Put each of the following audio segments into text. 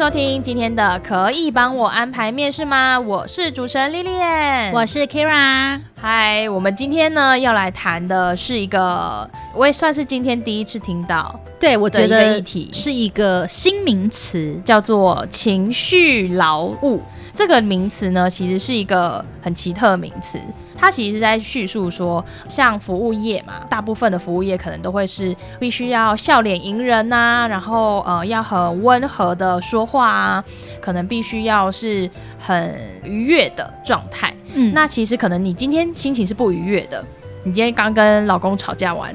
收听今天的可以帮我安排面试吗？我是主持人 Lilian，我是 Kira。嗨，我们今天呢要来谈的是一个，我也算是今天第一次听到，对，我觉得议题是一个新名词，叫做情绪劳务。这个名词呢，其实是一个很奇特的名词。它其实是在叙述说，像服务业嘛，大部分的服务业可能都会是必须要笑脸迎人呐、啊，然后呃要很温和的说话啊，可能必须要是很愉悦的状态。嗯，那其实可能你今天心情是不愉悦的，你今天刚跟老公吵架完。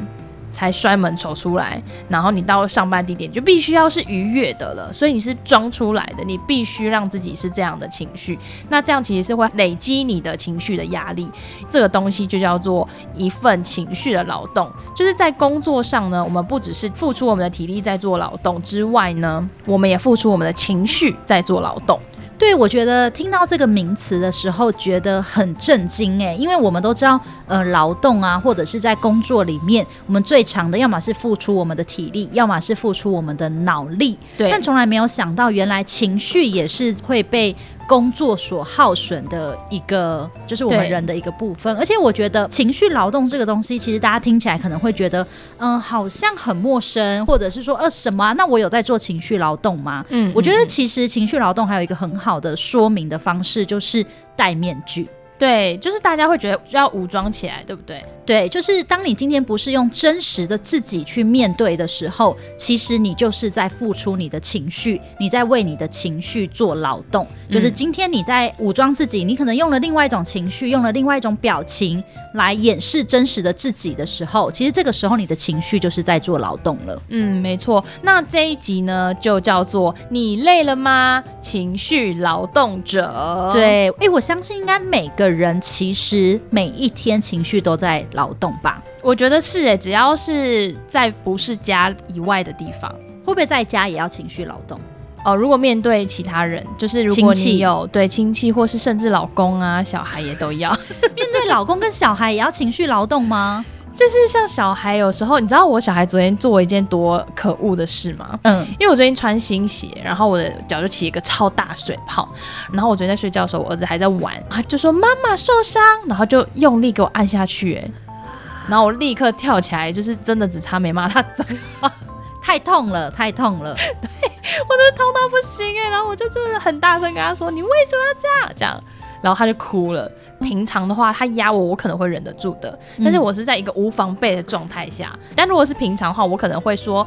才摔门走出来，然后你到上班地点就必须要是愉悦的了，所以你是装出来的，你必须让自己是这样的情绪，那这样其实是会累积你的情绪的压力，这个东西就叫做一份情绪的劳动，就是在工作上呢，我们不只是付出我们的体力在做劳动之外呢，我们也付出我们的情绪在做劳动。对，我觉得听到这个名词的时候，觉得很震惊哎，因为我们都知道，呃，劳动啊，或者是在工作里面，我们最长的，要么是付出我们的体力，要么是付出我们的脑力，对，但从来没有想到，原来情绪也是会被。工作所耗损的一个，就是我们人的一个部分。而且我觉得情绪劳动这个东西，其实大家听起来可能会觉得，嗯、呃，好像很陌生，或者是说，呃，什么、啊？那我有在做情绪劳动吗？嗯，我觉得其实情绪劳动还有一个很好的说明的方式，就是戴面具。对，就是大家会觉得要武装起来，对不对？对，就是当你今天不是用真实的自己去面对的时候，其实你就是在付出你的情绪，你在为你的情绪做劳动。就是今天你在武装自己，你可能用了另外一种情绪，用了另外一种表情来掩饰真实的自己的时候，其实这个时候你的情绪就是在做劳动了。嗯，没错。那这一集呢，就叫做“你累了吗？情绪劳动者”。对，哎，我相信应该每个人其实每一天情绪都在。劳动吧，我觉得是诶，只要是在不是家以外的地方，会不会在家也要情绪劳动？哦，如果面对其他人，就是如果你有亲戚，对亲戚，或是甚至老公啊、小孩也都要 面对老公跟小孩也要情绪劳动吗？就是像小孩，有时候你知道我小孩昨天做一件多可恶的事吗？嗯，因为我昨天穿新鞋，然后我的脚就起一个超大水泡，然后我昨天在睡觉的时候，我儿子还在玩，他就说妈妈受伤，然后就用力给我按下去，哎。然后我立刻跳起来，就是真的只差没骂他脏话，太痛了，太痛了，对，我真的痛到不行哎！然后我就真的很大声跟他说：“你为什么要这样？”这样，然后他就哭了。平常的话，他压我，我可能会忍得住的，但是我是在一个无防备的状态下。嗯、但如果是平常的话，我可能会说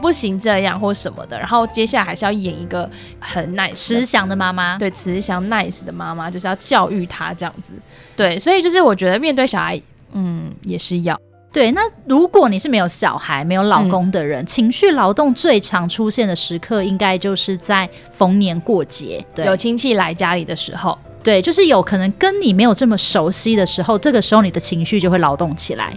不行这样或什么的。然后接下来还是要演一个很 nice、慈祥的妈妈，对，慈祥 nice 的妈妈，就是要教育他这样子。对，所以就是我觉得面对小孩。嗯，也是要对。那如果你是没有小孩、没有老公的人，嗯、情绪劳动最常出现的时刻，应该就是在逢年过节，对，有亲戚来家里的时候，对，就是有可能跟你没有这么熟悉的时候，这个时候你的情绪就会劳动起来。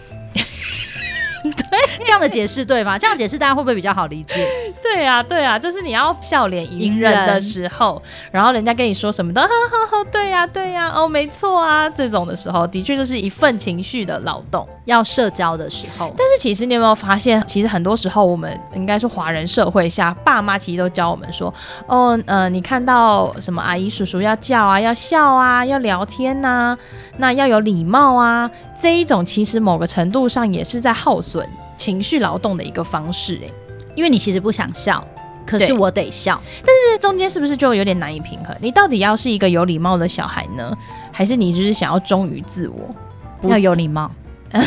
对，这样的解释对吗？这样解释大家会不会比较好理解？对啊，对啊，就是你要笑脸迎人的时候，然后人家跟你说什么的，呵呵呵，对呀，对呀，哦，没错啊，这种的时候，的确就是一份情绪的劳动。要社交的时候，但是其实你有没有发现，其实很多时候我们应该是华人社会下，爸妈其实都教我们说，哦，呃，你看到什么阿姨叔叔要叫啊，要笑啊，要聊天呐、啊，那要有礼貌啊，这一种其实某个程度上也是在耗损情绪劳动的一个方式，哎，因为你其实不想笑，可是我得笑，但是中间是不是就有点难以平衡？你到底要是一个有礼貌的小孩呢，还是你就是想要忠于自我，要有礼貌？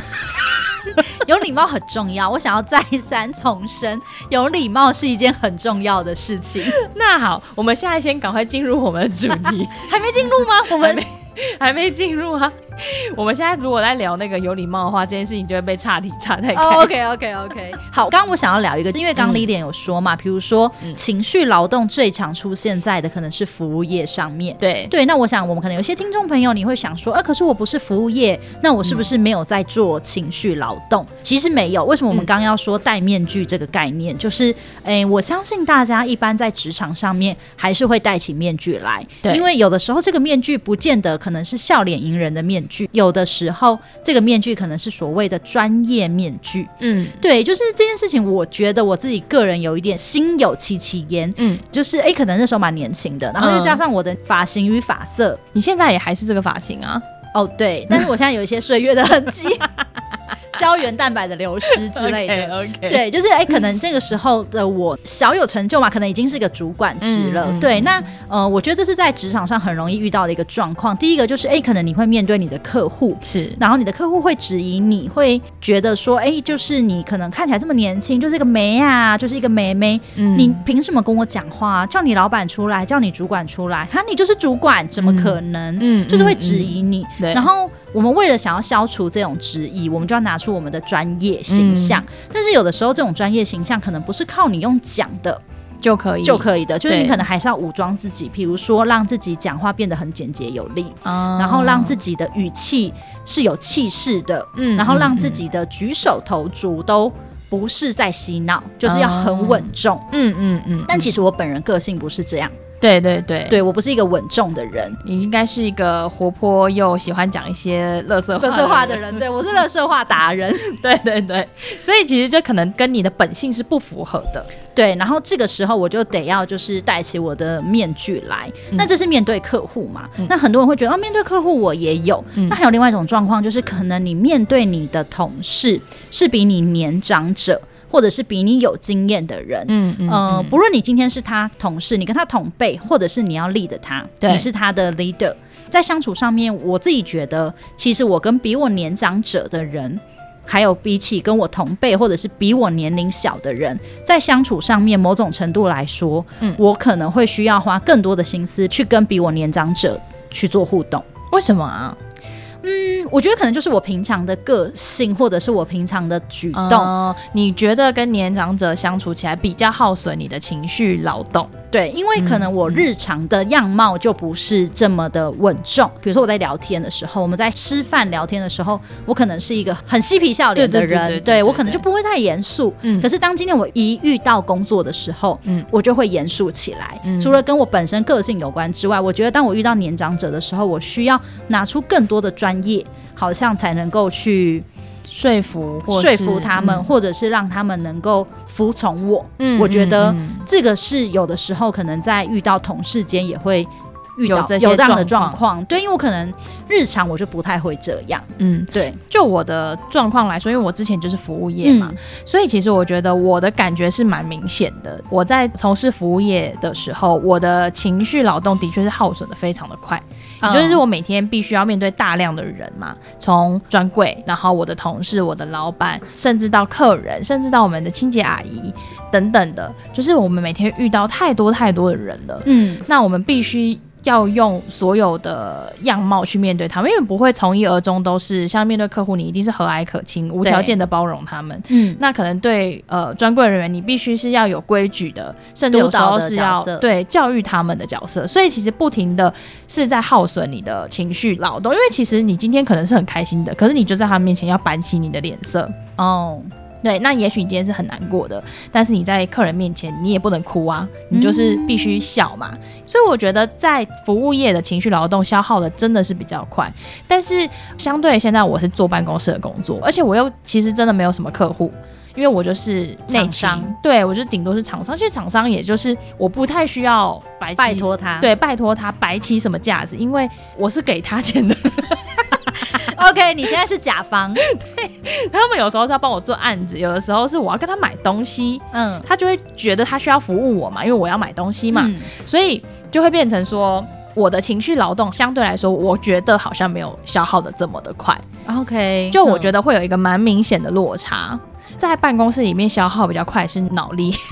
有礼貌很重要，我想要再三重申，有礼貌是一件很重要的事情。那好，我们现在先赶快进入我们的主题，还没进入吗？我们还没进入啊。我们现在如果在聊那个有礼貌的话，这件事情就会被岔题岔太开。Oh, OK OK OK。好，刚刚我想要聊一个，因为刚刚 Lilian 有说嘛，比、嗯、如说、嗯、情绪劳动最常出现在的可能是服务业上面。对对，那我想我们可能有些听众朋友你会想说，啊，可是我不是服务业，那我是不是没有在做情绪劳动、嗯？其实没有。为什么我们刚刚要说戴面具这个概念？嗯、就是，哎，我相信大家一般在职场上面还是会戴起面具来。对，因为有的时候这个面具不见得可能是笑脸迎人的面具，有的时候这个面具可能是所谓的专业面具。嗯，对，就是这件事情，我觉得我自己个人有一点心有戚戚焉。嗯，就是哎，可能那时候蛮年轻的，然后又加上我的发型与发色，嗯、你现在也还是这个发型啊？哦，对，但是我现在有一些岁月的痕迹。胶原蛋白的流失之类的，okay, okay. 对，就是哎、欸，可能这个时候的我小有成就嘛，可能已经是一个主管职了。嗯、对，那呃，我觉得这是在职场上很容易遇到的一个状况。第一个就是哎、欸，可能你会面对你的客户，是，然后你的客户会质疑你，会觉得说，哎、欸，就是你可能看起来这么年轻，就是一个妹啊，就是一个妹妹，嗯、你凭什么跟我讲话？叫你老板出来，叫你主管出来，哈，你就是主管，怎么可能？嗯，就是会质疑你。然后。我们为了想要消除这种质疑，我们就要拿出我们的专业形象。嗯。但是有的时候，这种专业形象可能不是靠你用讲的就可以就可以的，就是你可能还是要武装自己，比如说让自己讲话变得很简洁有力，嗯，然后让自己的语气是有气势的，嗯，然后让自己的举手投足都不是在嬉闹，就是要很稳重，嗯嗯嗯。但其实我本人个性不是这样。对对对，对我不是一个稳重的人，你应该是一个活泼又喜欢讲一些乐色话、的人。对我是乐色话达人，对对对，所以其实就可能跟你的本性是不符合的。对，然后这个时候我就得要就是戴起我的面具来，嗯、那这是面对客户嘛、嗯？那很多人会觉得啊，面对客户我也有、嗯。那还有另外一种状况，就是可能你面对你的同事是比你年长者。或者是比你有经验的人，嗯嗯，呃，不论你今天是他同事，你跟他同辈，或者是你要 lead 他，你是他的 leader，在相处上面，我自己觉得，其实我跟比我年长者的人，还有比起跟我同辈或者是比我年龄小的人，在相处上面，某种程度来说，嗯，我可能会需要花更多的心思去跟比我年长者去做互动。为什么啊？嗯，我觉得可能就是我平常的个性，或者是我平常的举动。呃，你觉得跟年长者相处起来比较耗损你的情绪劳动？对，因为可能我日常的样貌就不是这么的稳重。比如说我在聊天的时候，我们在吃饭聊天的时候，我可能是一个很嬉皮笑脸的人，对我可能就不会太严肃。嗯，可是当今天我一遇到工作的时候，嗯，我就会严肃起来。嗯，除了跟我本身个性有关之外，我觉得当我遇到年长者的时候，我需要拿出更多的专业，好像才能够去。说服或说服他们，嗯，或者是让他们能够服从我。嗯，我觉得这个是有的时候可能在遇到同事间也会。遇到有这样的状况，对，因为我可能日常我就不太会这样，嗯，对。就我的状况来说，因为我之前就是服务业嘛，嗯，所以其实我觉得我的感觉是蛮明显的。我在从事服务业的时候，我的情绪劳动的确是耗损的非常的快，也就是我每天必须要面对大量的人嘛，从专柜，然后我的同事、我的老板，甚至到客人，甚至到我们的清洁阿姨等等的，就是我们每天遇到太多太多的人了，嗯，那我们必须。要用所有的样貌去面对他们，因为不会从一而终都是像面对客户，你一定是和蔼可亲、无条件的包容他们。嗯，那可能对呃专柜人员，你必须是要有规矩的，甚至有时候是要对教育他们的角色。所以其实不停的是在耗损你的情绪劳动，因为其实你今天可能是很开心的，可是你就在他们面前要板起你的脸色哦。对，那也许你今天是很难过的，但是你在客人面前你也不能哭啊，你就是必须笑嘛。嗯。所以我觉得在服务业的情绪劳动消耗的真的是比较快，但是相对现在我是坐办公室的工作，而且我又其实真的没有什么客户，因为我就是内商，对我就顶多是厂商，其实厂商也就是我不太需要白拜托他，对，拜托他摆起什么架子，因为我是给他钱的。OK，你现在是甲方，对，他们有时候是要帮我做案子，有的时候是我要跟他买东西，嗯，他就会觉得他需要服务我嘛，因为我要买东西嘛，嗯、所以就会变成说我的情绪劳动相对来说，我觉得好像没有消耗的这么的快。OK，就我觉得会有一个蛮明显的落差，在办公室里面消耗比较快是脑力。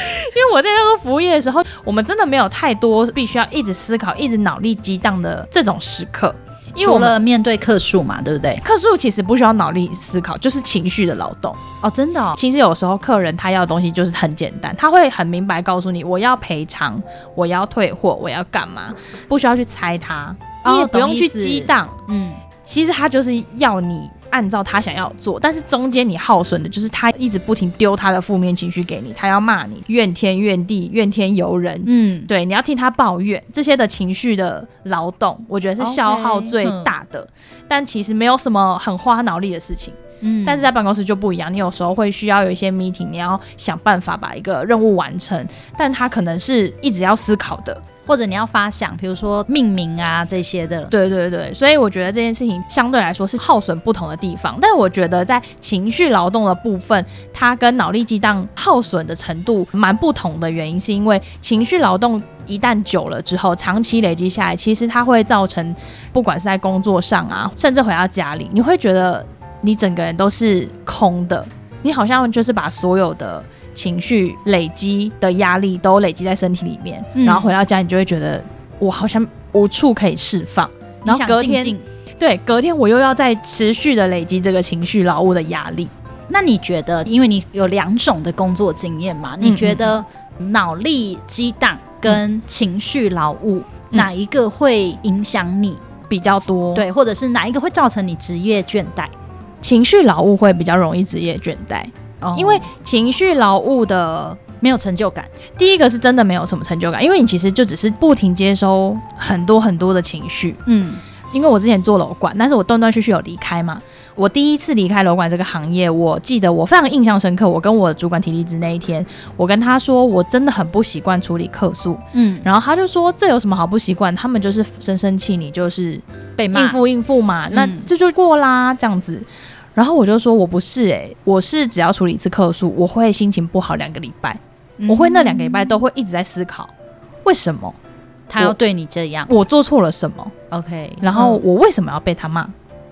因为我在做服务业的时候，我们真的没有太多必须要一直思考、一直脑力激荡的这种时刻。因为我们面对客数嘛，对不对？客数其实不需要脑力思考，就是情绪的劳动哦，真的哦。其实有时候客人他要的东西就是很简单，他会很明白告诉你，我要赔偿，我要退货，我要干嘛，不需要去猜他，哦，你也不用去激荡。嗯，其实他就是要你。按照他想要做，但是中间你耗损的就是他一直不停丢他的负面情绪给你，他要骂你怨天怨地、怨天尤人，嗯，对，你要听他抱怨这些的情绪的劳动，我觉得是消耗最大的。Okay, 但其实没有什么很花脑力的事情，嗯，但是在办公室就不一样，你有时候会需要有一些 meeting，你要想办法把一个任务完成，但他可能是一直要思考的。或者你要发想，比如说命名啊这些的，对对对，所以我觉得这件事情相对来说是耗损不同的地方。但是我觉得在情绪劳动的部分，它跟脑力激荡耗损的程度蛮不同的原因，是因为情绪劳动一旦久了之后，长期累积下来，其实它会造成不管是在工作上啊，甚至回到家里，你会觉得你整个人都是空的，你好像就是把所有的。情绪累积的压力都累积在身体里面，嗯，然后回到家，你就会觉得我好像无处可以释放。然后隔天，对，隔天我又要再持续的累积这个情绪劳务的压力。那你觉得，因为你有两种的工作经验嘛？你觉得脑力激荡跟情绪劳务，嗯，哪一个会影响你比较多？对，或者是哪一个会造成你职业倦怠？情绪劳务会比较容易职业倦怠。因为情绪劳务的没有成就感，第一个是真的没有什么成就感，因为你其实就只是不停接收很多很多的情绪。嗯，因为我之前做楼管，但是我断断续续有离开嘛。我第一次离开楼管这个行业，我记得我非常印象深刻。我跟我主管提离职那一天，我跟他说我真的很不习惯处理客诉。嗯，然后他就说，这有什么好不习惯？他们就是生生气，你就是被骂，应付应付嘛，那这就过啦，这样子。然后我就说，我不是诶、欸，我是只要处理一次客诉，我会心情不好两个礼拜，嗯、我会那两个礼拜都会一直在思考，为什么他要对你这样？我，我做错了什么？OK，然后我为什么要被他骂？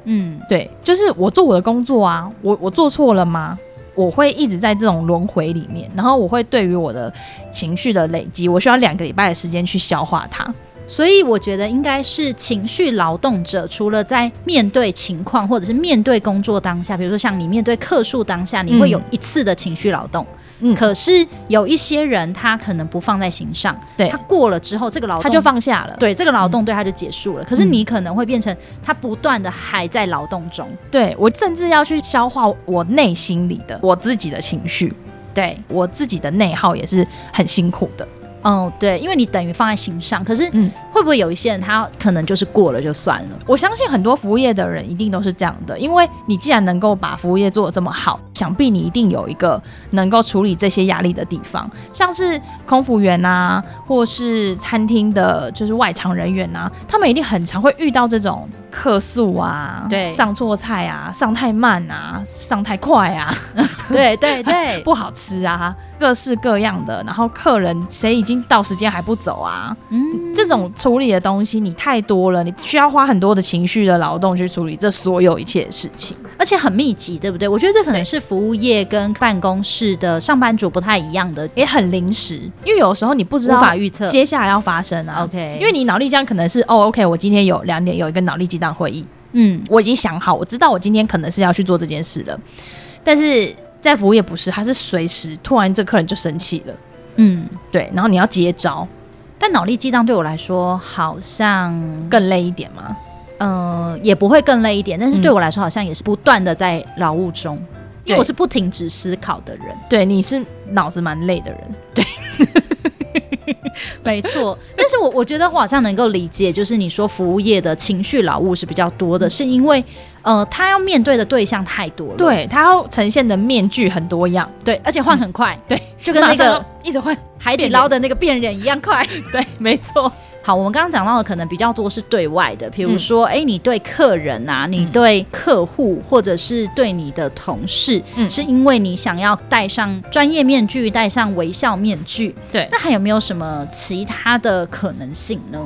嗯，对，就是我做我的工作啊，我我做错了吗？我会一直在这种轮回里面，然后我会对于我的情绪的累积，我需要两个礼拜的时间去消化它。所以我觉得应该是情绪劳动者，除了在面对情况或者是面对工作当下，比如说像你面对客诉当下，你会有一次的情绪劳动。嗯，可是有一些人他可能不放在心上，对，他过了之后这个劳动他就放下了，对，这个劳动对他就结束了。可是你可能会变成他不断的还在劳动中，对，我甚至要去消化我内心里的我自己的情绪，对，我自己的内耗也是很辛苦的。哦，对，因为你等于放在心上，可是，嗯，会不会有一些人他可能就是过了就算了？我相信很多服务业的人一定都是这样的，因为你既然能够把服务业做得这么好，想必你一定有一个能够处理这些压力的地方，像是空服员啊，或是餐厅的，就是外场人员啊，他们一定很常会遇到这种。客诉啊，对，上错菜啊，上太慢啊，上太快啊，对对对，不好吃啊，各式各样的。然后客人谁已经到时间还不走啊？嗯，这种处理的东西你太多了，你需要花很多的情绪的劳动去处理这所有一切的事情，而且很密集，对不对？我觉得这可能是服务业跟办公室的上班族不太一样的，也很临时，因为有时候你不知道无法预测接下来要发生啊。OK，因为你脑力这样可能是哦，OK，我今天有两点有一个脑力激荡。会议，嗯，我已经想好，我知道我今天可能是要去做这件事了，但是在服务业不是，他是随时突然这客人就生气了，嗯，对，然后你要接招，但脑力激荡对我来说好像更累一点吗？嗯、呃，也不会更累一点，但是对我来说好像也是不断的在劳务中，因为我是不停止思考的人，对，你是脑子蛮累的人，对。没错，但是我我觉得我好像能够理解，就是你说服务业的情绪劳务是比较多的，是因为呃，他要面对的对象太多了，对，他要呈现的面具很多样，对，而且换很快，对，就跟那个一直换海底捞的那个变脸一样快，对，没错。好，我们刚刚讲到的可能比较多是对外的，比如说，哎、你对客人啊，你对客户，或者是对你的同事，嗯，是因为你想要戴上专业面具，戴上微笑面具，对。那还有没有什么其他的可能性呢？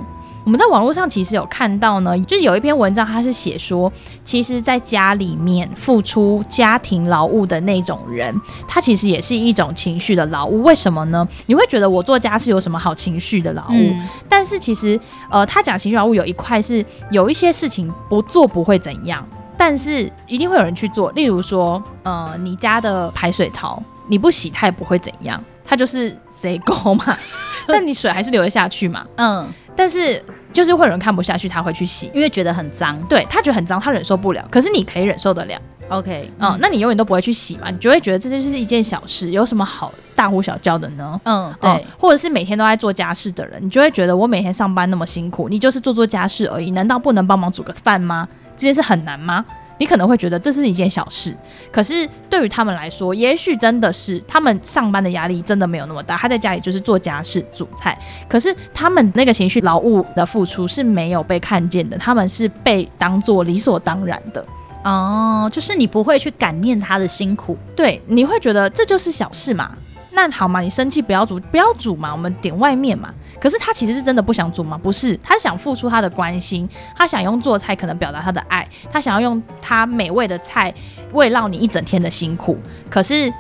我们在网络上其实有看到呢，就是有一篇文章，它是写说，其实在家里面付出家庭劳务的那种人，他其实也是一种情绪的劳务。为什么呢？你会觉得我做家事有什么好情绪的劳务？嗯、但是其实，呃，他讲情绪劳务有一块是有一些事情不做不会怎样，但是一定会有人去做。例如说，呃，你家的排水槽你不洗，它也不会怎样，它就是谁沟嘛，但你水还是流得下去嘛，嗯。但是就是会有人看不下去，他会去洗，因为觉得很脏。对，他觉得很脏，他忍受不了。可是你可以忍受得了。OK，嗯，那你永远都不会去洗嘛？你就会觉得这就是一件小事，有什么好大呼小叫的呢？嗯，对。嗯，或者是每天都在做家事的人，你就会觉得我每天上班那么辛苦，你就是做做家事而已，难道不能帮忙煮个饭吗？这件事很难吗？你可能会觉得这是一件小事，可是对于他们来说，也许真的是他们上班的压力真的没有那么大。他在家里就是做家事、煮菜，可是他们那个情绪劳务的付出是没有被看见的，他们是被当做理所当然的。哦，就是你不会去感念他的辛苦，对，你会觉得这就是小事嘛。那好嘛，你生气不要煮，不要煮嘛，我们点外面嘛。可是他其实是真的不想煮吗？不是，他想付出他的关心，他想用做菜可能表达他的爱，他想要用他美味的菜慰劳你一整天的辛苦。可是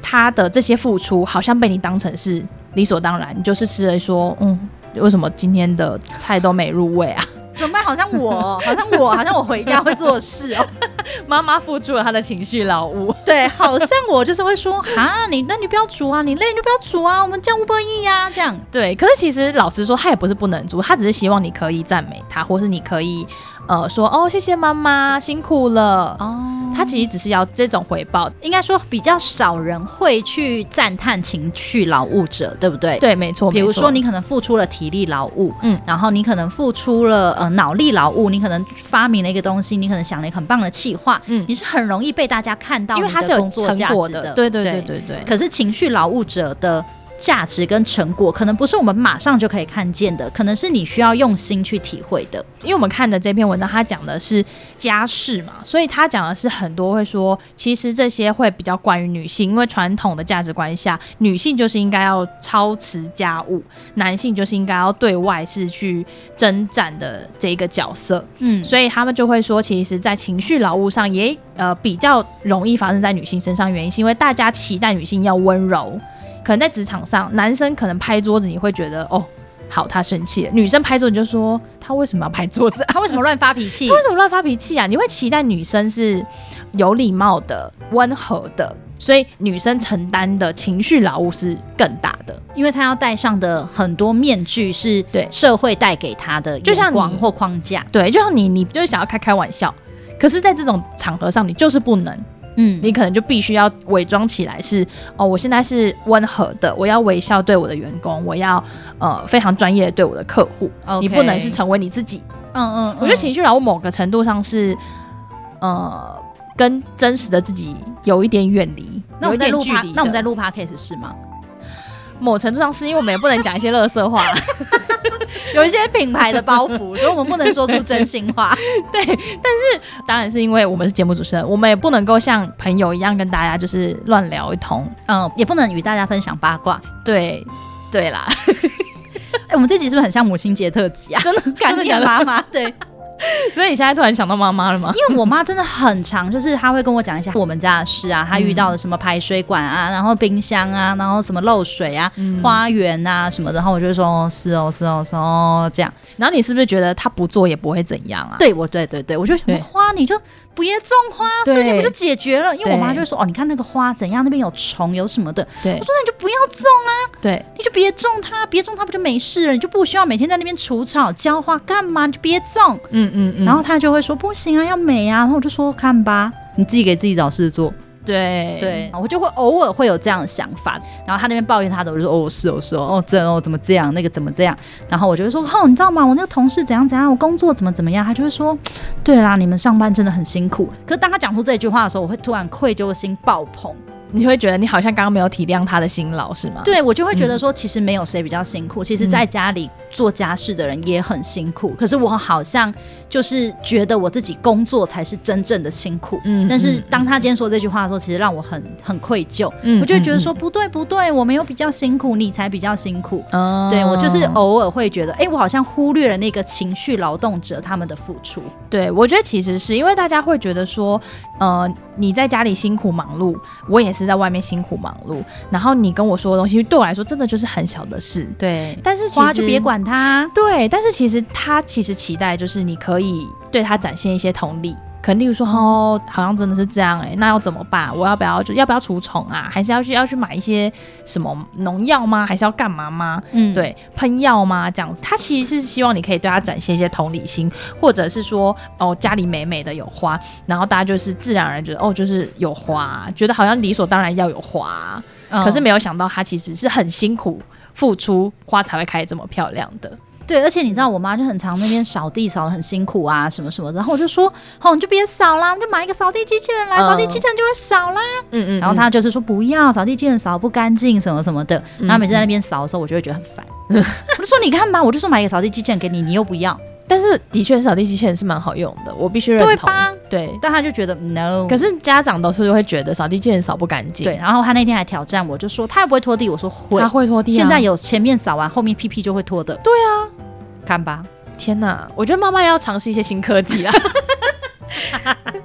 他的这些付出好像被你当成是理所当然，你就是吃了说，嗯，为什么今天的菜都没入味啊？怎么办？好像我，好像我，好像我回家会做事哦。妈妈付出了她的情绪劳务，对，好像我就是会说啊，你那你不要煮啊，你累你就不要煮啊，我们叫 Uber Eats 呀，这样。对，可是其实老实说，他也不是不能煮，他只是希望你可以赞美他，或是你可以。呃，说哦，谢谢妈妈辛苦了哦。他其实只是要这种回报，应该说比较少人会去赞叹情绪劳务者，对不对？对，没错。比如说你可能付出了体力劳务，嗯，然后你可能付出了呃脑力劳务，你可能发明了一个东西，你可能想了一个很棒的企划，嗯，你是很容易被大家看到，因为它是有成果的。对对对对对，对。可是情绪劳务者的。价值跟成果可能不是我们马上就可以看见的，可能是你需要用心去体会的。因为我们看的这篇文章，它讲的是家事嘛，所以它讲的是很多会说，其实这些会比较关于女性，因为传统的价值观下，女性就是应该要操持家务，男性就是应该要对外是去征战的这个角色。嗯，所以他们就会说，其实，在情绪劳务上也呃比较容易发生在女性身上，原因是因为大家期待女性要温柔。可能在职场上，男生可能拍桌子，你会觉得哦，好，他生气了；女生拍桌子你就说他为什么要拍桌子？他为什么乱发脾气？他为什么乱发脾气啊？你会期待女生是有礼貌的、温和的，所以女生承担的情绪劳务是更大的，因为她要戴上的很多面具是对社会带给她的，就像光或框架。对，就像你，你就是想要开开玩笑，可是在这种场合上，你就是不能。嗯，你可能就必须要伪装起来是哦，我现在是温和的，我要微笑对我的员工，我要呃非常专业的对我的客户。你不能是成为你自己。嗯嗯，嗯，我觉得情绪劳务某个程度上是呃跟真实的自己有一点远离，那我们在录 Pod，那我们在录 Podcast 是吗？某程度上是因为我们也不能讲一些乐色话，有一些品牌的包袱，所以我们不能说出真心话。对，但是当然是因为我们是节目主持人，我们也不能够像朋友一样跟大家就是乱聊一通，嗯，也不能与大家分享八卦。对，对啦。哎、欸，我们这集是不是很像母亲节特辑啊？真的，感谢妈妈。对。所以你现在突然想到妈妈了吗？因为我妈真的很长，就是她会跟我讲一些我们家的事啊，她遇到了什么排水管啊，然后冰箱啊，然后什么漏水啊，嗯、花园啊什么的，然后我就说哦，是哦，是哦，是哦，这样。然后你是不是觉得她不做也不会怎样啊？对，我对对对，我就想花你就。不要种花，事情不就解决了？因为我妈就会说：“哦，你看那个花怎样，那边有虫有什么的。”对，我说：“那你就不要种啊，对，你就别种它，别种它不就没事了？你就不需要每天在那边除草浇花干嘛？你就别种。”嗯嗯嗯。然后他就会说：“不行啊，要美啊。”然后我就说：“看吧，你自己给自己找事做。”对对，我就会偶尔会有这样的想法，然后他那边抱怨他的，我就说哦是哦是哦哦这哦怎么这样那个怎么这样，然后我就会说哦你知道吗？我那个同事怎样怎样，我工作怎么怎么样，他就会说对啦，你们上班真的很辛苦。可是当他讲出这句话的时候，我会突然愧疚心爆棚。你会觉得你好像刚刚没有体谅他的辛劳，是吗？对，我就会觉得说，其实没有谁比较辛苦，嗯、其实在家里做家事的人也很辛苦。嗯、可是我好像就是觉得我自己工作才是真正的辛苦。嗯，但是当他今天说这句话的时候，其实让我很很愧疚。嗯，我就会觉得说，不对不对，我没有比较辛苦，你才比较辛苦。哦，对我就是偶尔会觉得，哎、欸，我好像忽略了那个情绪劳动者他们的付出。对，我觉得其实是因为大家会觉得说，呃，你在家里辛苦忙碌，我也是在外面辛苦忙碌，然后你跟我说的东西，对我来说真的就是很小的事。对，但是其实就别管他。对，但是其实他其实期待就是你可以对他展现一些同理。可能例如说哦，好像真的是这样哎、欸，那要怎么办？我要不要就要不要除虫啊？还是要去要去买一些什么农药吗？还是要干嘛吗？嗯，对，喷药吗？这样子，他其实是希望你可以对他展现一些同理心，或者是说哦，家里美美的有花，然后大家就是自然而然觉得哦，就是有花，觉得好像理所当然要有花，嗯、可是没有想到他其实是很辛苦付出，花才会开得这么漂亮的。对，而且你知道，我妈就很常那边扫地扫得很辛苦啊，什么什么的。然后我就说，哦，你就别扫啦，我们就买一个扫地机器人来，扫地机器人就会扫啦。嗯嗯。然后她就是说不要，扫地机器人扫不干净，什么什么的。然后每次在那边扫的时候，我就会觉得很烦。我就说你看吧，我就说买一个扫地机器人给你，你又不要。但是的确，扫地机器人是蛮好用的，我必须认同。对吧？对，但他就觉得 no。可是家长都是会觉得扫地机器人扫不干净。对，然后他那天还挑战我，就说他也不会拖地，我说会，他会拖地啊。现在有前面扫完，后面屁屁就会拖的。对啊。看吧，天哪！我觉得妈妈要尝试一些新科技啊。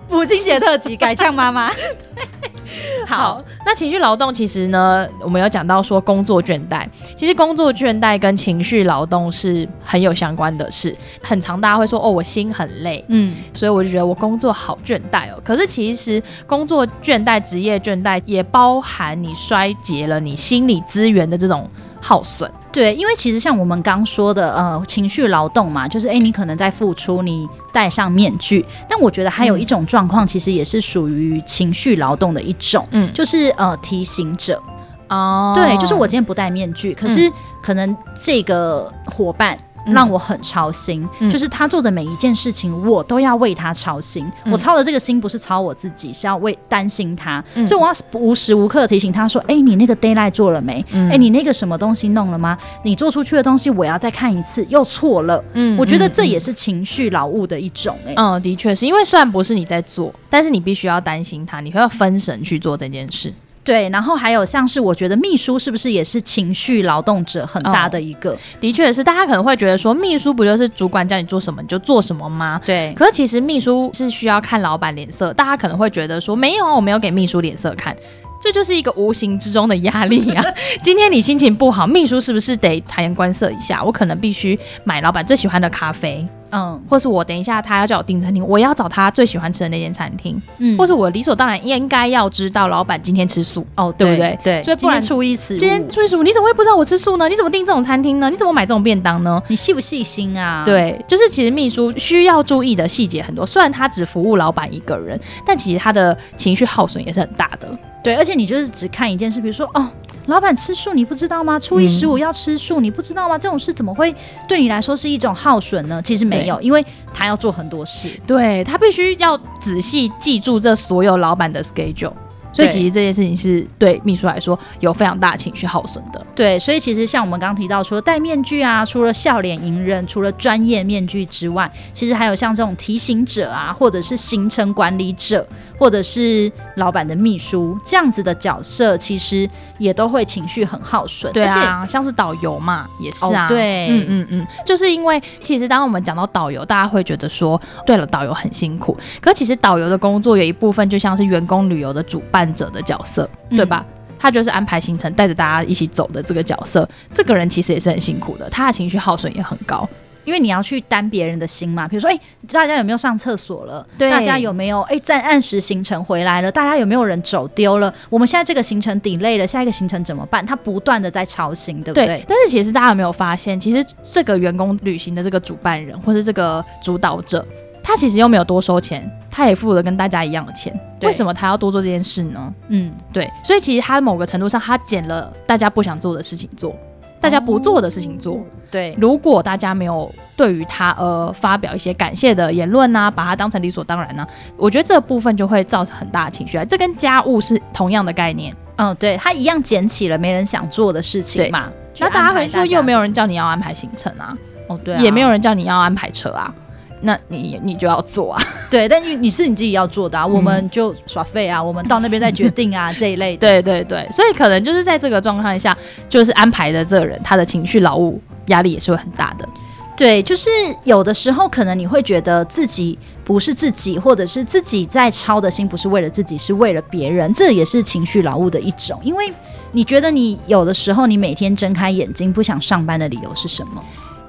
母亲节特辑改呛妈妈。好，那情绪劳动其实呢，我们有讲到说工作倦怠，其实工作倦怠跟情绪劳动是很有相关的事。很常大家会说哦，我心很累，嗯，所以我就觉得我工作好倦怠哦。可是其实工作倦怠、职业倦怠也包含你衰竭了你心理资源的这种耗损。对，因为其实像我们刚说的，呃，情绪劳动嘛，就是诶，你可能在付出，你戴上面具。但我觉得还有一种状况，其实也是属于情绪劳动的一种，嗯，就是呃，提醒者。哦，对，就是我今天不戴面具，可是可能这个伙伴。让我很操心，嗯、就是他做的每一件事情，我都要为他操心。嗯、我操的这个心不是操我自己，是要为担心他，嗯、所以我要无时无刻提醒他说：“哎、欸，你那个 d a y l i g h t 做了没？哎、嗯欸，你那个什么东西弄了吗？你做出去的东西我要再看一次，又错了。”嗯，我觉得这也是情绪劳务的一种、欸。哎，嗯，的确是因为虽然不是你在做，但是你必须要担心他，你会要分神去做这件事。对，然后还有像是我觉得秘书是不是也是情绪劳动者很大的一个？哦、的确是，大家可能会觉得说，秘书不就是主管叫你做什么你就做什么吗？对。可是其实秘书是需要看老板脸色，大家可能会觉得说，没有，我没有给秘书脸色看，这就是一个无形之中的压力啊。今天你心情不好，秘书是不是得察言观色一下？我可能必须买老板最喜欢的咖啡。嗯，或是我等一下他要叫我订餐厅，我要找他最喜欢吃的那间餐厅。嗯，或是我理所当然应该要知道老板今天吃素哦，对不对？对，所以不然初一十五，今天初一十五，你怎么会不知道我吃素呢？你怎么订这种餐厅呢？你怎么买这种便当呢？你细不细心啊？对，就是其实秘书需要注意的细节很多，虽然他只服务老板一个人，但其实他的情绪耗损也是很大的。对，而且你就是只看一件事，比如说哦。老板吃素，你不知道吗？初一十五要吃素，嗯、你不知道吗？这种事怎么会对你来说是一种耗损呢？其实没有，因为他要做很多事，对，他必须要仔细记住这所有老板的 schedule。所以其实这件事情是对秘书来说有非常大的情绪耗损的。对，所以其实像我们刚刚提到，除了戴面具啊，除了笑脸迎人，除了专业面具之外，其实还有像这种提醒者啊，或者是行程管理者，或者是老板的秘书这样子的角色，其实也都会情绪很耗损。对啊，像是导游嘛，也是啊。哦、对，嗯嗯嗯，就是因为其实当我们讲到导游，大家会觉得说，对了，导游很辛苦。可其实导游的工作有一部分就像是员工旅游的主办者的角色，对吧？嗯、他就是安排行程，带着大家一起走的这个角色。这个人其实也是很辛苦的，他的情绪耗损也很高，因为你要去担别人的心嘛。比如说，哎、欸，大家有没有上厕所了？对，大家有没有哎、欸、在按时行程回来了？大家有没有人走丢了？我们现在这个行程 delay 了，下一个行程怎么办？他不断的在操心，对不对？对。但是其实大家有没有发现，其实这个员工旅行的这个主办人或是这个主导者，他其实又没有多收钱，他也付了跟大家一样的钱，为什么他要多做这件事呢？嗯，对，所以其实他某个程度上，他捡了大家不想做的事情做。大家不做的事情做。哦、对，如果大家没有对于他呃发表一些感谢的言论啊，把他当成理所当然呢、啊，我觉得这部分就会造成很大的情绪啊。这跟家务是同样的概念。嗯，对，他一样捡起了没人想做的事情嘛。那大家会说，又没有人叫你要安排行程啊？哦，对、啊，也没有人叫你要安排车啊。那你你就要做啊，对，但你你是你自己要做的啊，嗯、我们就耍废啊，我们到那边再决定啊 这一类的。对对对，所以可能就是在这个状况下，就是安排的这个人，他的情绪劳务压力也是会很大的。对，就是有的时候可能你会觉得自己不是自己，或者是自己在操的心不是为了自己，是为了别人，这也是情绪劳务的一种。因为你觉得你有的时候你每天睁开眼睛不想上班的理由是什么？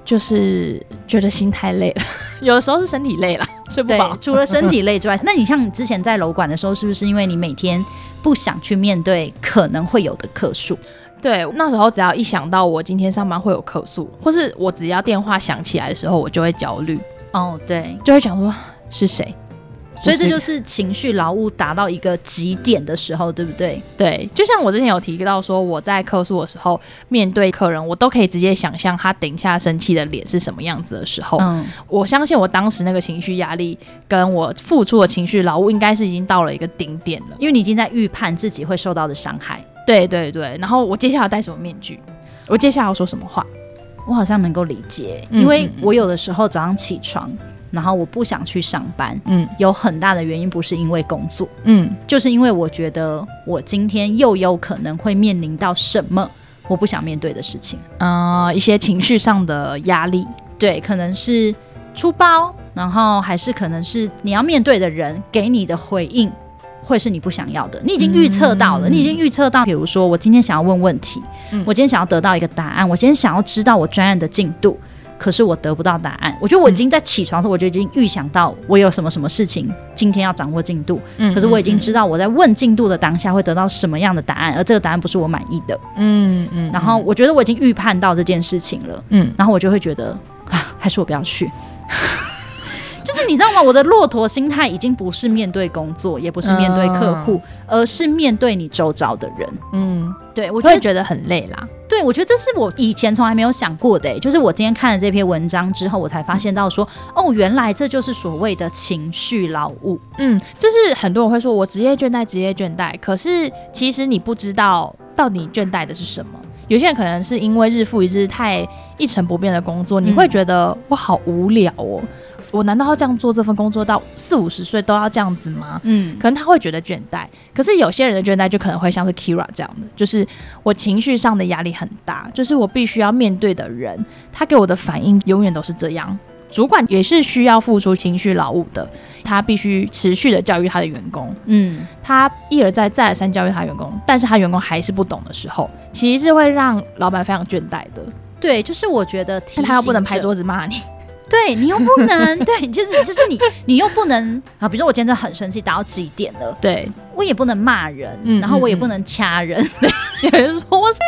就是觉得心太累了，有的时候是身体累了，睡不饱。除了身体累之外，那你像你之前在楼管的时候，是不是因为你每天不想去面对可能会有的客诉？对，那时候只要一想到我今天上班会有客诉，或是我只要电话响起来的时候，我就会焦虑。哦，对，就会想说是谁。所以这就是情绪劳务达到一个极点的时候，对不对？对，就像我之前有提到说，我在客诉的时候，面对客人，我都可以直接想象他等一下生气的脸是什么样子的时候，嗯，我相信我当时那个情绪压力跟我付出的情绪劳务，应该是已经到了一个顶点了，因为你已经在预判自己会受到的伤害。对对对，然后我接下来要戴什么面具？我接下来要说什么话？我好像能够理解，因为我有的时候早上起床。然后我不想去上班，嗯，有很大的原因不是因为工作，嗯，就是因为我觉得我今天又有可能会面临到什么我不想面对的事情，啊、呃，一些情绪上的压力，对，可能是出包，然后还是可能是你要面对的人给你的回应会是你不想要的，你已经预测到了，嗯、你已经预测到，比如说我今天想要问问题，嗯，我今天想要得到一个答案，我今天想要知道我专案的进度。可是我得不到答案，我觉得我已经在起床的时候，我就已经预想到我有什么什么事情今天要掌握进度。嗯，可是我已经知道我在问进度的当下会得到什么样的答案，而这个答案不是我满意的。嗯嗯，然后我觉得我已经预判到这件事情了。嗯，然后我就会觉得啊，还是我不要去。就是你知道吗？我的骆驼心态已经不是面对工作，也不是面对客户，而是面对你周遭的人。嗯，对，我就会觉得很累啦。对，我觉得这是我以前从来没有想过的，就是我今天看了这篇文章之后，我才发现到说，哦，原来这就是所谓的情绪劳务。嗯，就是很多人会说我职业倦怠，职业倦怠，可是其实你不知道到底倦怠的是什么。有些人可能是因为日复一日太一成不变的工作，你会觉得我好无聊哦。我难道要这样做这份工作到四五十岁都要这样子吗？嗯，可能他会觉得倦怠。可是有些人的倦怠就可能会像是 Keira 这样的，就是我情绪上的压力很大，就是我必须要面对的人，他给我的反应永远都是这样。主管也是需要付出情绪劳务的，他必须持续的教育他的员工。嗯，他一而再再而三教育他员工，但是他员工还是不懂的时候，其实是会让老板非常倦怠的。对，就是我觉得，但他又不能拍桌子骂你。对你又不能，对，就是就是你，你又不能啊。比如说我今天真的很生气，打到几点了？对，我也不能骂人，嗯、然后 我也不能掐人。有人说我是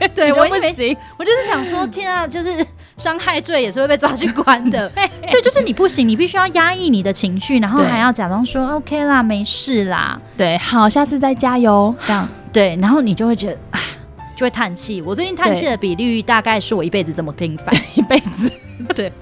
你，对我也没行。我就是想说，天啊，就是伤害罪也是会被抓去关的。对，就是你不行，你必须要压抑你的情绪，然后还要假装说 OK 啦，没事啦。对，好，下次再加油。这样对，然后你就会觉得啊，就会叹气。我最近叹气的比率大概是我一辈子这么频繁，一辈子。对，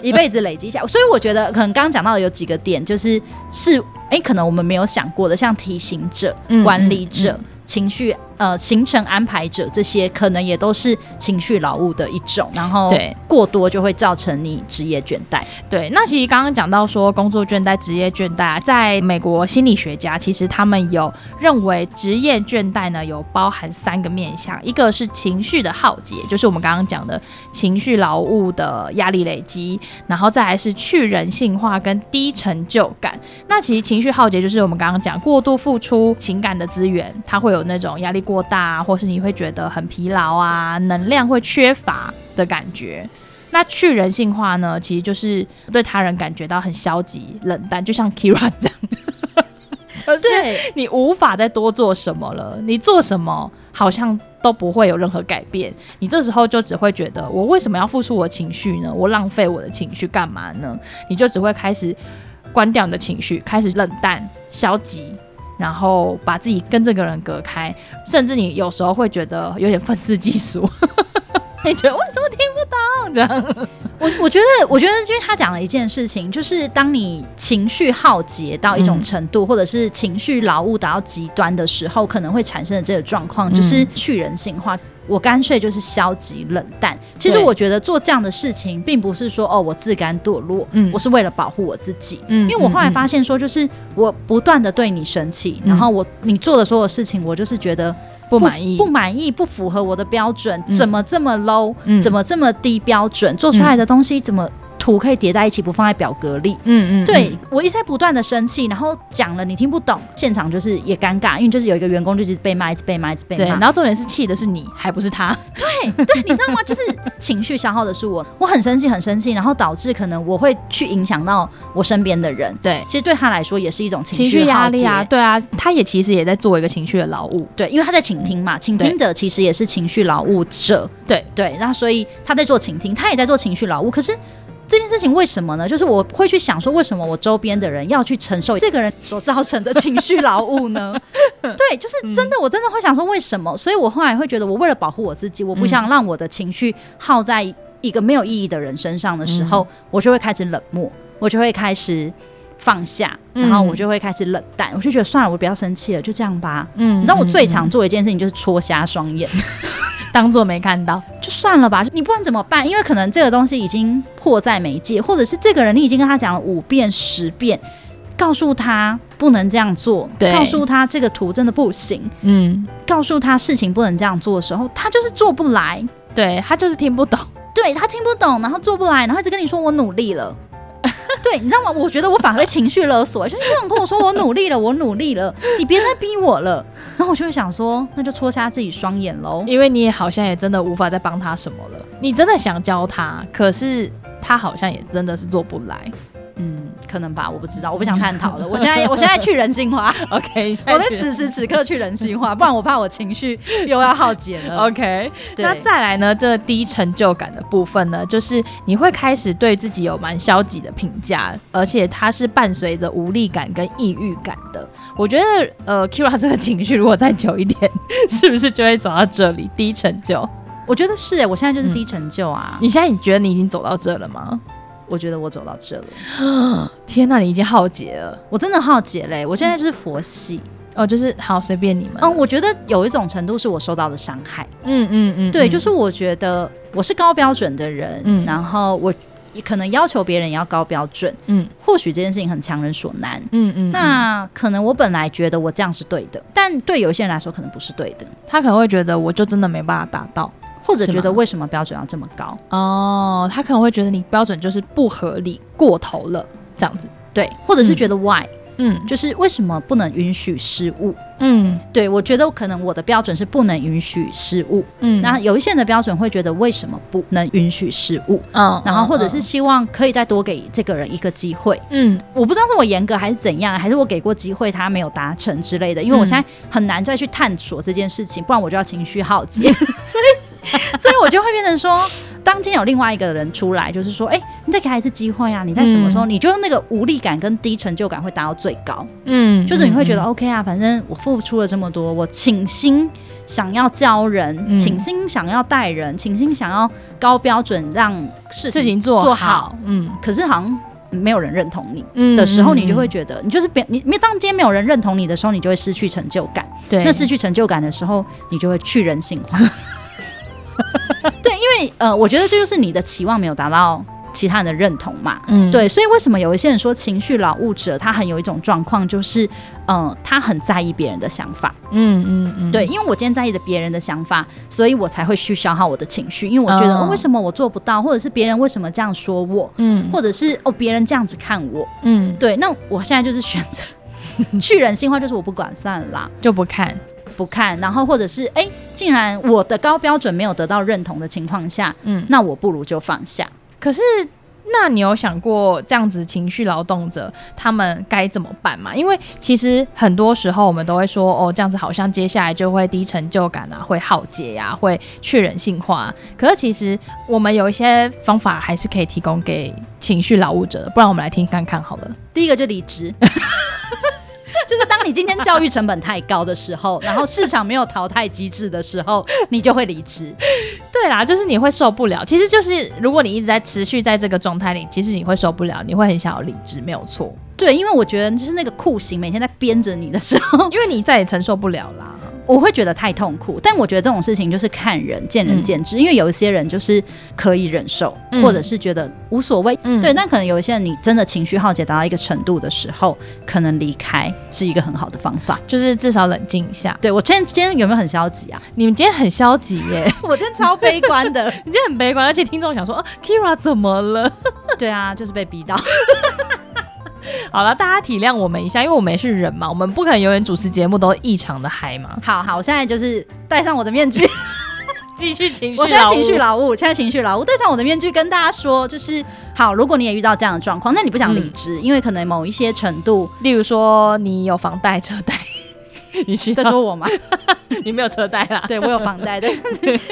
一辈子累积下，所以我觉得可能刚刚讲到的有几个点，就是是哎、欸，可能我们没有想过的，像提醒者、管理者、嗯嗯嗯、情绪。呃，行程安排者这些可能也都是情绪劳务的一种，然后对过多就会造成你职业倦怠。对，那其实刚刚讲到说工作倦怠、职业倦怠啊，在美国心理学家其实他们有认为职业倦怠呢有包含三个面向，一个是情绪的耗竭，就是我们刚刚讲的情绪劳务的压力累积，然后再来是去人性化跟低成就感。那其实情绪耗竭就是我们刚刚讲过度付出情感的资源，它会有那种压力过。过大，或是你会觉得很疲劳啊，能量会缺乏的感觉。那去人性化呢？其实就是对他人感觉到很消极、冷淡，就像 Keira 这样，就是你无法再多做什么了。你做什么好像都不会有任何改变。你这时候就只会觉得，我为什么要付出我的情绪呢？我浪费我的情绪干嘛呢？你就只会开始关掉你的情绪，开始冷淡、消极。然后把自己跟这个人隔开，甚至你有时候会觉得有点愤世嫉俗。你觉得为什么听不懂？这样，我我觉得，我觉得，因为他讲了一件事情，就是当你情绪耗竭到一种程度，嗯、或者是情绪劳务达到极端的时候，可能会产生的这个状况，就是去人性化。嗯、我干脆就是消极冷淡。其实我觉得做这样的事情，并不是说哦，我自甘堕落，嗯，我是为了保护我自己。嗯，因为我后来发现说，就是我不断的对你生气，嗯、然后我你做的所有事情，我就是觉得。不满意，不满意，不符合我的标准，嗯、怎么这么 low？、嗯、怎么这么低标准？做出来的东西怎么？图可以叠在一起，不放在表格里。嗯嗯，对嗯我一直在不断的生气，然后讲了你听不懂，现场就是也尴尬，因为就是有一个员工就是被骂，一直被骂，一直被骂。对，然后重点是气的是你，还不是他。对对，你知道吗？就是情绪消耗的是我，我很生气，很生气，然后导致可能我会去影响到我身边的人。对，其实对他来说也是一种情绪压力啊。对啊，他也其实也在做一个情绪的劳务。对，因为他在倾听嘛，倾听者其实也是情绪劳务者。对对，那所以他在做倾听，他也在做情绪劳务，可是。这件事情为什么呢？就是我会去想说，为什么我周边的人要去承受这个人所造成的情绪劳务呢？对，就是真的，我真的会想说为什么？所以我后来会觉得，我为了保护我自己，我不想让我的情绪耗在一个没有意义的人身上的时候，我就会开始冷漠，我就会开始放下，然后我就会开始冷淡，我就觉得算了，我不要生气了，就这样吧。嗯，你知道我最常做一件事情就是戳瞎双眼。当做没看到就算了吧，你不管怎么办？因为可能这个东西已经迫在眉睫，或者是这个人你已经跟他讲了五遍十遍，告诉他不能这样做，告诉他这个图真的不行，嗯，告诉他事情不能这样做的时候，他就是做不来，对，他就是听不懂，对，他听不懂，然后做不来，然后一直跟你说我努力了。对，你知道吗？我觉得我反而会情绪勒索，就是这样跟我说我努力了，我努力了，你别再逼我了。然后我就会想说，那就戳瞎自己双眼喽。因为你也好像也真的无法再帮他什么了。你真的想教他，可是他好像也真的是做不来。嗯，可能吧，我不知道，我不想探讨了。我现在，我现在去人性化。OK，我在此时此刻去人性化，不然我怕我情绪又要耗竭了。OK，那再来呢？这个低成就感的部分呢，就是你会开始对自己有蛮消极的评价，而且它是伴随着无力感跟抑郁感的。我觉得，呃，Kyria 这个情绪如果再久一点，是不是就会走到这里？低成就？我觉得是哎，我现在就是低成就啊。嗯，你现在你觉得你已经走到这了吗？我觉得我走到这了，天哪，你已经耗竭了，我真的耗竭嘞！我现在就是佛系、嗯、哦，就是好随便你们。嗯，我觉得有一种程度是我受到的伤害。嗯嗯嗯，嗯。对，嗯、就是我觉得我是高标准的人，嗯，然后我可能要求别人也要高标准，嗯，或许这件事情很强人所难，嗯嗯，嗯。那可能我本来觉得我这样是对的，但对有些人来说可能不是对的，他可能会觉得我就真的没办法达到。或者觉得为什么标准要这么高？哦，他可能会觉得你标准就是不合理、过头了，这样子。对，或者是觉得 why？嗯，就是为什么不能允许失误？嗯，对，我觉得可能我的标准是不能允许失误。嗯，那有一些人的标准会觉得为什么不能允许失误？嗯，然后或者是希望可以再多给这个人一个机会。嗯，我不知道是我严格还是怎样，还是我给过机会他没有达成之类的。因为我现在很难再去探索这件事情，不然我就要情绪耗竭。所以。所以，我就会变成说，当今天有另外一个人出来，就是说，哎、欸，你再给他一次机会啊！你在什么时候，你就用那个无力感跟低成就感会达到最高。嗯，就是你会觉得 OK 啊，反正我付出了这么多，我倾心想要教人，倾心想要带人，倾心想要高标准让事情，事情做好。做好嗯，可是好像没有人认同你的时候，你就会觉得，你就是别你，当今天没有人认同你的时候，你就会失去成就感。对，那失去成就感的时候，你就会去人性化。对，因为呃，我觉得这就是你的期望没有达到其他人的认同嘛。嗯，对，所以为什么有一些人说情绪劳务者他很有一种状况，就是嗯、呃，他很在意别人的想法。嗯嗯嗯，对，因为我今天在意的别人的想法，所以我才会去消耗我的情绪，因为我觉得、哦哦、为什么我做不到，或者是别人为什么这样说我，嗯，或者是哦别人这样子看我，嗯，对，那我现在就是选择 去人性化，就是我不管算了啦，就不看。不看，然后或者是哎，既然我的高标准没有得到认同的情况下，嗯，那我不如就放下。可是，那你有想过这样子情绪劳动者他们该怎么办吗？因为其实很多时候我们都会说，哦，这样子好像接下来就会低成就感啊，会耗竭呀，会去人性化。可是其实我们有一些方法还是可以提供给情绪劳务者的，不然我们来听看看好了。第一个就离职，就是当。你今天教育成本太高的时候，然后市场没有淘汰机制的时候，你就会离职。对啦，就是你会受不了。其实就是如果你一直在持续在这个状态里，其实你会受不了，你会很想要离职，没有错。对，因为我觉得就是那个酷刑每天在鞭着你的时候，因为你再也承受不了啦。我会觉得太痛苦，但我觉得这种事情就是看人，见仁见智。嗯、因为有一些人就是可以忍受，嗯、或者是觉得无所谓。嗯、对，但可能有一些人，你真的情绪耗竭达到一个程度的时候，可能离开是一个很好的方法，就是至少冷静一下。对，我今天今天有没有很消极啊？你们今天很消极耶！我今天超悲观的，你今天很悲观，而且听众想说啊，Keira 怎么了？对啊，就是被逼到。好了，大家体谅我们一下，因为我们也是人嘛，我们不可能永远主持节目都异常的嗨嘛。好好，我现在就是戴上我的面具，继续情绪。我现在情绪劳务，现在情绪劳务，戴上我的面具跟大家说，就是好。如果你也遇到这样的状况，那你不想离职，嗯、因为可能某一些程度，例如说你有房贷、车贷，你需在说我吗？你没有车贷啦？对，我有房贷，但是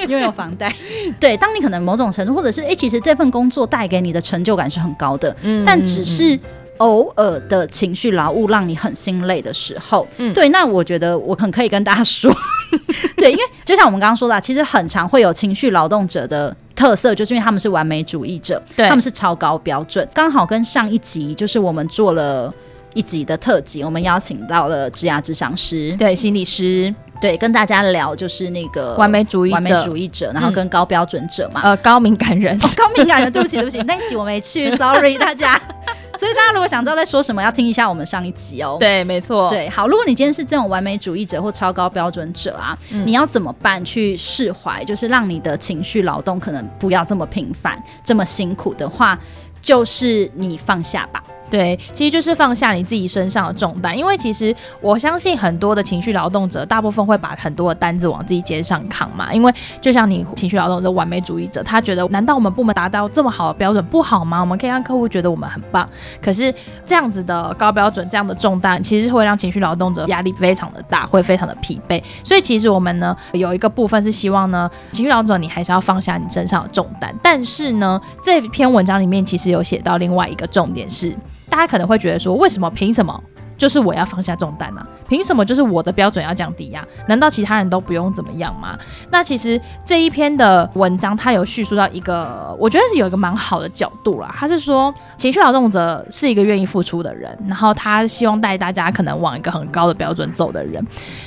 因为有房贷。对，当你可能某种程度，或者是哎、欸，其实这份工作带给你的成就感是很高的，嗯，但只是。偶尔的情绪劳务让你很心累的时候，嗯，对，那我觉得我很可以跟大家说，对，因为就像我们刚刚说的，其实很常会有情绪劳动者的特色，就是因为他们是完美主义者，对，他们是超高标准，刚好跟上一集就是我们做了一集的特辑，我们邀请到了职涯智商师，对，心理师，对，跟大家聊就是那个完美主义者，完美主义者，然后跟高标准者嘛，呃，高敏感人，哦，高敏感人，对不起，对不起，那一集我没去，sorry 大家。所以大家如果想知道在说什么，要听一下我们上一集哦。对，没错。对，好，如果你今天是这种完美主义者或超高标准者啊，嗯、你要怎么办去释怀？就是让你的情绪劳动可能不要这么频繁、这么辛苦的话，就是你放下吧。对，其实就是放下你自己身上的重担，因为其实我相信很多的情绪劳动者，大部分会把很多的担子往自己肩上扛嘛。因为就像你情绪劳动者、完美主义者，他觉得难道我们部门达到这么好的标准不好吗？我们可以让客户觉得我们很棒。可是这样子的高标准、这样的重担，其实会让情绪劳动者压力非常的大，会非常的疲惫。所以其实我们呢，有一个部分是希望呢，情绪劳动者你还是要放下你身上的重担。但是呢，这篇文章里面其实有写到另外一个重点是。大家可能会觉得说，为什么？凭什么？就是我要放下重担呢？凭什么？就是我的标准要降低呀？难道其他人都不用怎么样吗？那其实这一篇的文章，它有叙述到一个，我觉得是有一个蛮好的角度啦。他是说，情绪劳动者是一个愿意付出的人，然后他希望带大家可能往一个很高的标准走的人。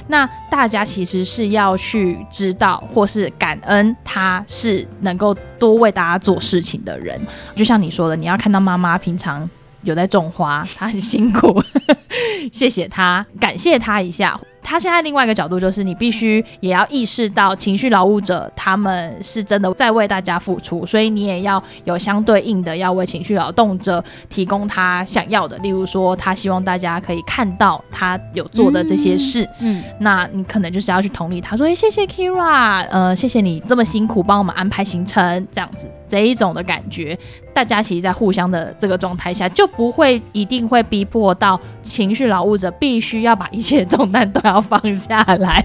那大家其实是要去知道，或是感恩他是能够多为大家做事情的人。就像你说的，你要看到妈妈平常。有在种花，他很辛苦，谢谢他，感谢他一下。他现在另外一个角度就是，你必须也要意识到情绪劳务者他们是真的在为大家付出，所以你也要有相对应的要为情绪劳动者提供他想要的，例如说他希望大家可以看到他有做的这些事，嗯，嗯，那你可能就是要去同理他说，哎，谢谢 Keira，呃，谢谢你这么辛苦帮我们安排行程，这样子这一种的感觉，大家其实在互相的这个状态下，就不会一定会逼迫到情绪劳务者必须要把一切重担都要。放下来，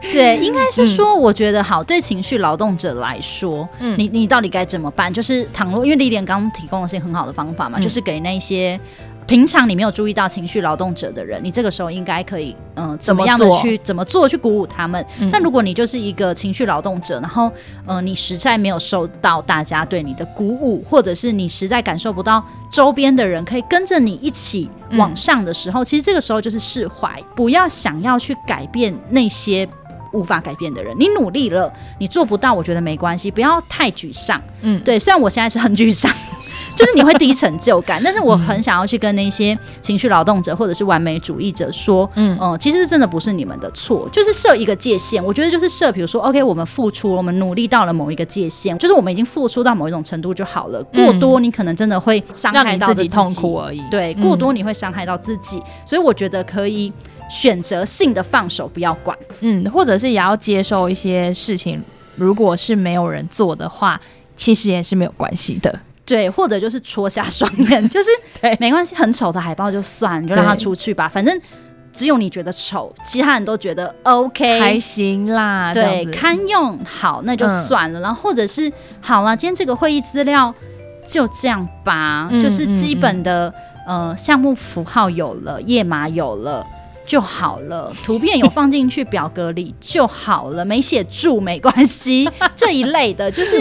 对，应该是说，我觉得好，对情绪劳动者来说，嗯，你你到底该怎么办？就是倘若因为李莲刚刚提供的是很好的方法嘛，嗯、就是给那些。平常你没有注意到情绪劳动者的人，你这个时候应该可以，嗯、呃，怎么样的去怎么做去鼓舞他们？嗯、但如果你就是一个情绪劳动者，然后，呃，你实在没有受到大家对你的鼓舞，或者是你实在感受不到周边的人可以跟着你一起往上的时候，嗯、其实这个时候就是释怀，不要想要去改变那些无法改变的人。你努力了，你做不到，我觉得没关系，不要太沮丧。嗯，对，虽然我现在是很沮丧。就是你会低成就感，但是我很想要去跟那些情绪劳动者或者是完美主义者说，嗯嗯，其实真的不是你们的错，就是设一个界限。我觉得就是设，比如说，OK，我们付出，我们努力到了某一个界限，就是我们已经付出到某一种程度就好了。过多，你可能真的会伤害到自己，痛苦而已。对，过多你会伤害到自己，所以我觉得可以选择性的放手，不要管。嗯，或者是也要接受一些事情，如果是没有人做的话，其实也是没有关系的。对，或者就是戳瞎双眼，就是 对，没关系，很丑的海报就算，你就让他出去吧，反正只有你觉得丑，其他人都觉得 OK，还行啦，对，堪用，好，那就算了。嗯、然后或者是好了，今天这个会议资料就这样吧，嗯、就是基本的、呃项目符号有了，页码有了。就好了，图片有放进去表格里就好了，没写住没关系，这一类的，就是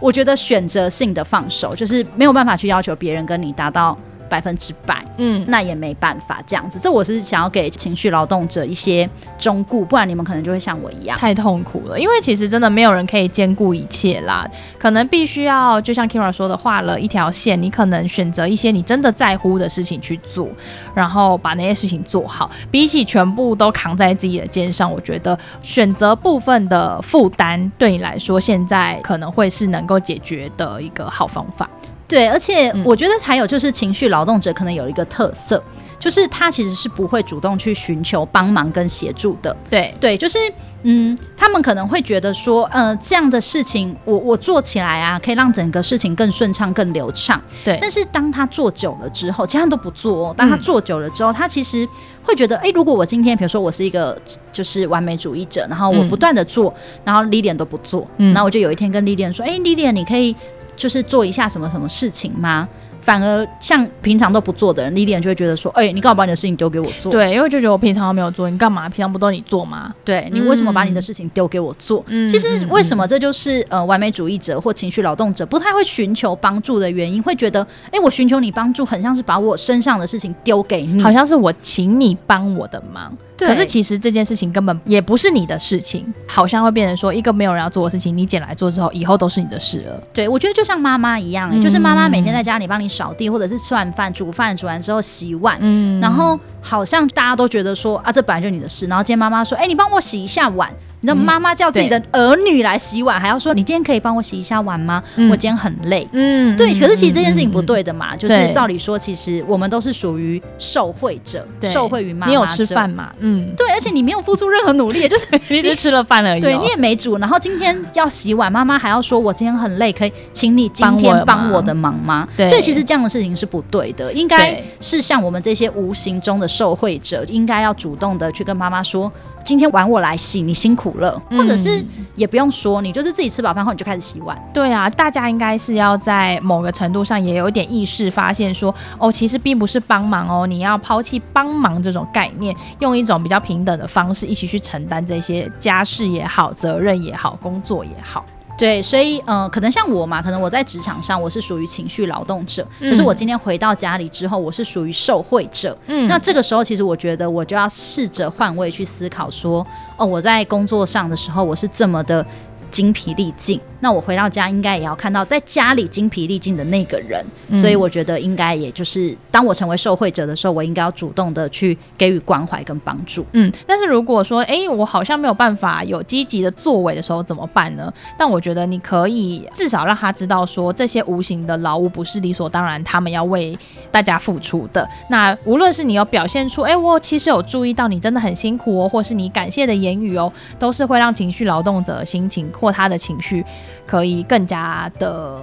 我觉得选择性的放手，就是没有办法去要求别人跟你达到。百分之百，嗯，那也没办法这样子。这我是想要给情绪劳动者一些忠顾，不然你们可能就会像我一样太痛苦了。因为其实真的没有人可以兼顾一切啦，可能必须要就像 Keira 说的，画了一条线，你可能选择一些你真的在乎的事情去做，然后把那些事情做好。比起全部都扛在自己的肩上，我觉得选择部分的负担对你来说，现在可能会是能够解决的一个好方法。对，而且我觉得还有就是情绪劳动者可能有一个特色，嗯、就是他其实是不会主动去寻求帮忙跟协助的。对对，就是嗯，他们可能会觉得说，呃，这样的事情我我做起来啊，可以让整个事情更顺畅、更流畅。对，但是当他做久了之后，其他人都不做哦。当他做久了之后，嗯、他其实会觉得，哎，如果我今天比如说我是一个就是完美主义者，然后我不断的做，嗯、然后 Lilian 都不做，嗯，然后我就有一天跟 Lilian 说，哎，Lilian 你可以。就是做一下什么什么事情吗？反而像平常都不做的人，Lilian 就会觉得说：“哎、欸，你干嘛把你的事情丢给我做？”对，因为就觉得我平常都没有做，你干嘛？平常不都你做吗？对，你为什么把你的事情丢给我做？嗯，其实为什么这就是呃完美主义者或情绪劳动者不太会寻求帮助的原因？会觉得：“哎、欸，我寻求你帮助，很像是把我身上的事情丢给你，好像是我请你帮我的忙。”可是其实这件事情根本也不是你的事情，好像会变成说一个没有人要做的事情，你捡来做之后，以后都是你的事了。对，我觉得就像妈妈一样、欸，嗯、就是妈妈每天在家里帮你扫地，或者是吃完饭煮饭，煮完之后洗碗，嗯，然后好像大家都觉得说啊，这本来就是你的事。然后今天妈妈说，哎、欸，你帮我洗一下碗。你的妈妈叫自己的儿女来洗碗，还要说，你今天可以帮我洗一下碗吗？我今天很累。嗯，对。可是其实这件事情不对的嘛，就是照理说，其实我们都是属于受惠者，受惠于妈妈。你有吃饭吗？嗯，对。而且你没有付出任何努力，就是 你只吃了饭而已。对，你也没煮。然后今天要洗碗，妈妈还要说，我今天很累，可以请你今天帮我的忙吗？对，其实这样的事情是不对的，应该是像我们这些无形中的受惠者，应该要主动的去跟妈妈说。今天碗我来洗，你辛苦了，或者是也不用说，你就是自己吃饱饭后你就开始洗碗。对啊，大家应该是要在某个程度上也有一点意识，发现说哦，其实并不是帮忙哦，你要抛弃帮忙这种概念，用一种比较平等的方式一起去承担这些家事也好、责任也好、工作也好。对，所以呃，可能像我嘛，可能我在职场上我是属于情绪劳动者，嗯、可是我今天回到家里之后，我是属于受惠者。嗯，那这个时候其实我觉得我就要试着换位去思考，说，哦，我在工作上的时候我是这么的精疲力尽。那我回到家应该也要看到在家里精疲力尽的那个人，嗯、所以我觉得应该也就是当我成为受惠者的时候，我应该要主动的去给予关怀跟帮助。嗯，但是如果说，哎、欸，我好像没有办法有积极的作为的时候怎么办呢？但我觉得你可以至少让他知道说，这些无形的劳务不是理所当然，他们要为大家付出的。那无论是你有表现出，哎、欸，我其实有注意到你真的很辛苦哦，或是你感谢的言语哦，都是会让情绪劳动者的心情或他的情绪。可以更加的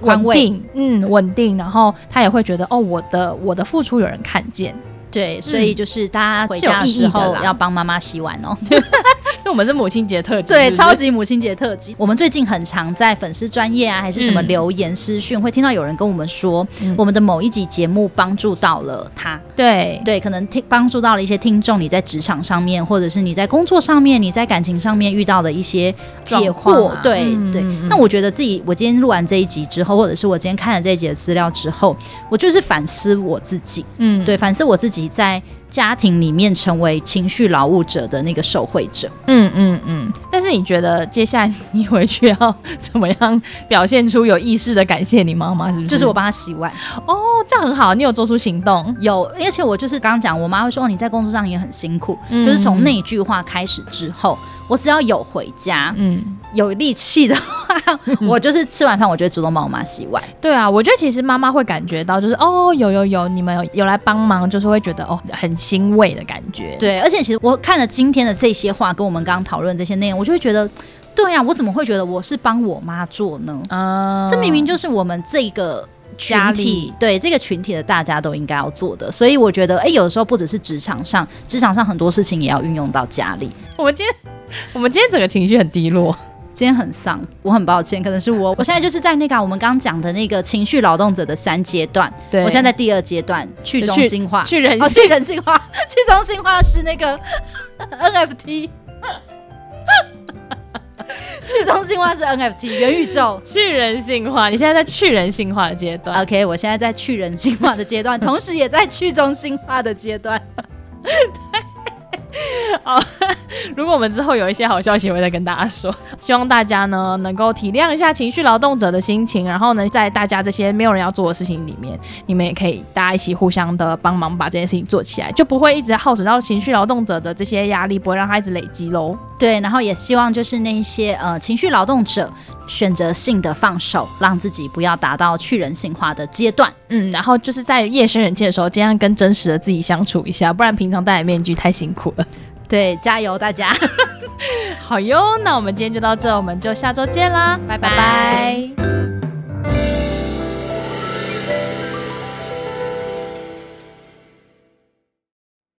稳定，嗯，稳定，然后他也会觉得哦，我的我的付出有人看见，对，所以就是大家回家的时候要帮妈妈洗碗哦。就 我们是母亲节特辑，对，超级母亲节特辑。我们最近很常在粉丝专业啊，还是什么留言私讯，嗯、会听到有人跟我们说，嗯、我们的某一集节目帮助到了他。对对，可能听帮助到了一些听众，你在职场上面，或者是你在工作上面，你在感情上面遇到的一些解惑。啊、对、嗯、对。那我觉得自己，我今天录完这一集之后，或者是我今天看了这一集的资料之后，我就是反思我自己。嗯，对，反思我自己在。家庭里面成为情绪劳务者的那个受惠者，嗯嗯嗯。但是你觉得接下来你回去要怎么样表现出有意识的感谢你妈妈？是不是？就是我帮她洗碗哦，这样很好。你有做出行动？有，而且我就是刚刚讲，我妈会说你在工作上也很辛苦，嗯、就是从那句话开始之后，我只要有回家，嗯，有力气的话，我就是吃完饭，我就会主动帮我妈洗碗。对啊，我觉得其实妈妈会感觉到，就是哦，有有有，你们有有来帮忙，就是会觉得哦，很欣慰的感觉。对，而且其实我看了今天的这些话，跟我们刚刚讨论这些内容，我就会觉得，对呀、啊，我怎么会觉得我是帮我妈做呢？啊、嗯，这明明就是我们这个群体，里对这个群体的大家都应该要做的。所以我觉得，哎，有的时候不只是职场上，职场上很多事情也要运用到家里。我们今天，我们今天整个情绪很低落。今天很丧，我很抱歉，可能是我。我现在就是在那个、啊、我们刚刚讲的那个情绪劳动者的三阶段，对，我现在在第二阶段，去中心化，去，人性、哦，去人性化，去中心化是那个 NFT。去中心化是 NFT 元宇宙，去人性化。你现在在去人性化的阶段，OK，我现在在去人性化的阶段，同时也在去中心化的阶段。好，如果我们之后有一些好消息，我会再跟大家说。希望大家呢能够体谅一下情绪劳动者的心情，然后呢，在大家这些没有人要做的事情里面，你们也可以大家一起互相的帮忙，把这件事情做起来，就不会一直耗损到情绪劳动者的这些压力，不会让他一直累积喽。对，然后也希望就是那些呃情绪劳动者选择性的放手，让自己不要达到去人性化的阶段。嗯，然后就是在夜深人静的时候，尽量跟真实的自己相处一下，不然平常戴面具太辛苦了。对，加油大家！好哟，那我们今天就到这，我们就下周见啦，拜拜。拜拜。